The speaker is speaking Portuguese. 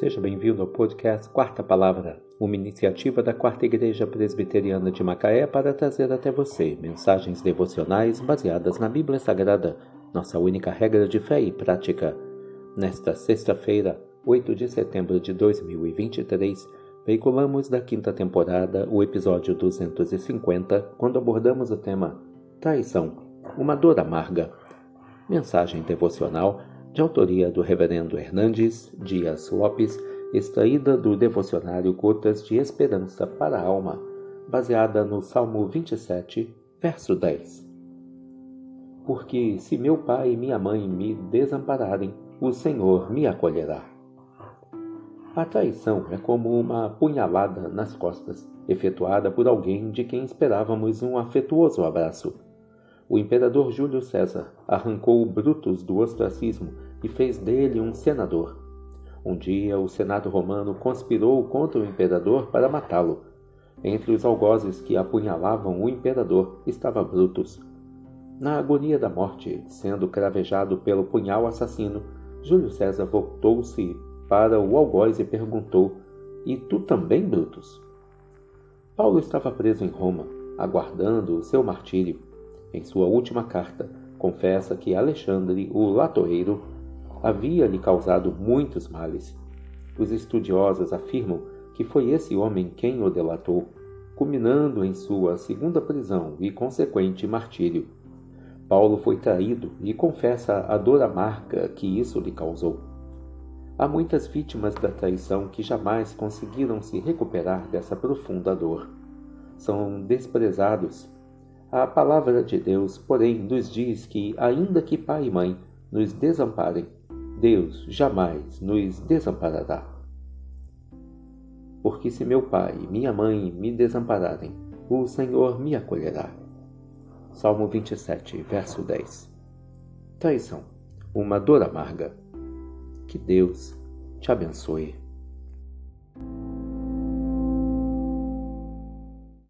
Seja bem-vindo ao podcast Quarta Palavra, uma iniciativa da Quarta Igreja Presbiteriana de Macaé para trazer até você mensagens devocionais baseadas na Bíblia Sagrada, nossa única regra de fé e prática. Nesta sexta-feira, 8 de setembro de 2023, veiculamos da quinta temporada o episódio 250, quando abordamos o tema Traição, uma dor amarga. Mensagem devocional de autoria do Reverendo Hernandes Dias Lopes, extraída do devocionário Gotas de Esperança para a Alma, baseada no Salmo 27, verso 10. Porque se meu pai e minha mãe me desampararem, o Senhor me acolherá. A traição é como uma punhalada nas costas, efetuada por alguém de quem esperávamos um afetuoso abraço o imperador Júlio César arrancou Brutus do ostracismo e fez dele um senador. Um dia o Senado romano conspirou contra o imperador para matá-lo. Entre os algozes que apunhalavam o imperador estava Brutus. Na agonia da morte, sendo cravejado pelo punhal assassino, Júlio César voltou-se para o algoz e perguntou: E tu também, Brutus? Paulo estava preso em Roma, aguardando o seu martírio. Em sua última carta, confessa que Alexandre, o latoeiro, havia lhe causado muitos males. Os estudiosos afirmam que foi esse homem quem o delatou, culminando em sua segunda prisão e consequente martírio. Paulo foi traído e confessa a dor amarga que isso lhe causou. Há muitas vítimas da traição que jamais conseguiram se recuperar dessa profunda dor. São desprezados a palavra de Deus, porém, nos diz que, ainda que pai e mãe nos desamparem, Deus jamais nos desamparará. Porque se meu pai e minha mãe me desampararem, o Senhor me acolherá. Salmo 27, verso 10. Traição, uma dor amarga. Que Deus te abençoe.